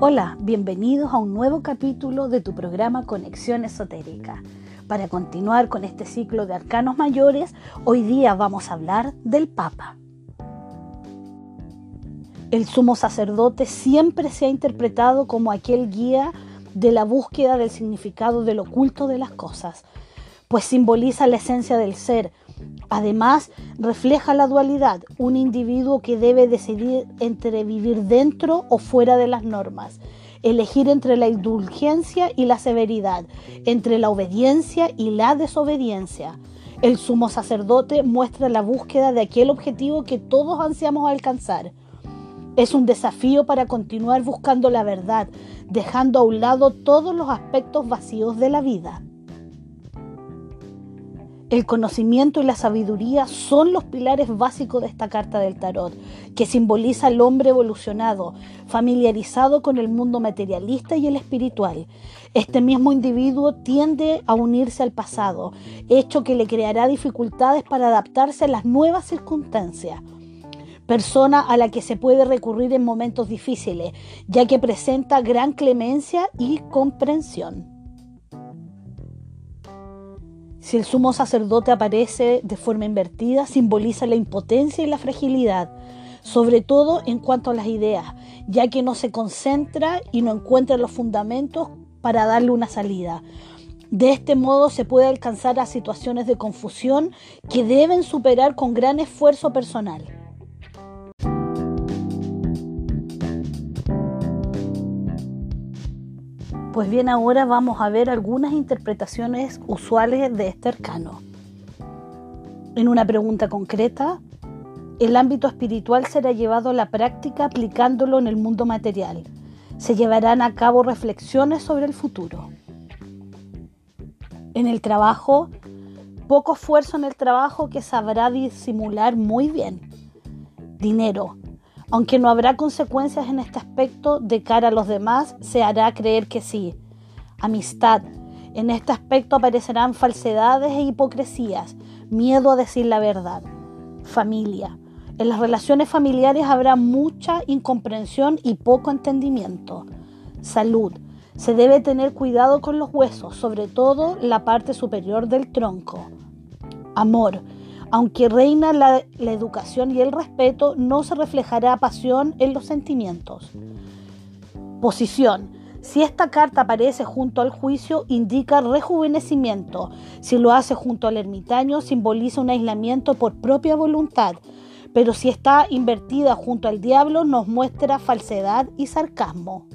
Hola, bienvenidos a un nuevo capítulo de tu programa Conexión Esotérica. Para continuar con este ciclo de arcanos mayores, hoy día vamos a hablar del Papa. El sumo sacerdote siempre se ha interpretado como aquel guía de la búsqueda del significado del oculto de las cosas, pues simboliza la esencia del ser, Además, refleja la dualidad, un individuo que debe decidir entre vivir dentro o fuera de las normas, elegir entre la indulgencia y la severidad, entre la obediencia y la desobediencia. El sumo sacerdote muestra la búsqueda de aquel objetivo que todos ansiamos alcanzar. Es un desafío para continuar buscando la verdad, dejando a un lado todos los aspectos vacíos de la vida. El conocimiento y la sabiduría son los pilares básicos de esta carta del tarot, que simboliza al hombre evolucionado, familiarizado con el mundo materialista y el espiritual. Este mismo individuo tiende a unirse al pasado, hecho que le creará dificultades para adaptarse a las nuevas circunstancias persona a la que se puede recurrir en momentos difíciles, ya que presenta gran clemencia y comprensión. Si el sumo sacerdote aparece de forma invertida, simboliza la impotencia y la fragilidad, sobre todo en cuanto a las ideas, ya que no se concentra y no encuentra los fundamentos para darle una salida. De este modo se puede alcanzar a situaciones de confusión que deben superar con gran esfuerzo personal. Pues bien, ahora vamos a ver algunas interpretaciones usuales de este arcano. En una pregunta concreta, el ámbito espiritual será llevado a la práctica aplicándolo en el mundo material. Se llevarán a cabo reflexiones sobre el futuro. En el trabajo, poco esfuerzo en el trabajo que sabrá disimular muy bien. Dinero, aunque no habrá consecuencias en este aspecto de cara a los demás, se hará creer que sí. Amistad. En este aspecto aparecerán falsedades e hipocresías, miedo a decir la verdad. Familia. En las relaciones familiares habrá mucha incomprensión y poco entendimiento. Salud. Se debe tener cuidado con los huesos, sobre todo la parte superior del tronco. Amor aunque reina la, educación y el respeto, no se reflejará pasión en los sentimientos. Posición. Si esta carta aparece junto al juicio, indica rejuvenecimiento. Si lo hace junto al ermitaño, simboliza un aislamiento por propia voluntad. Pero si está invertida junto al diablo, nos muestra falsedad y sarcasmo.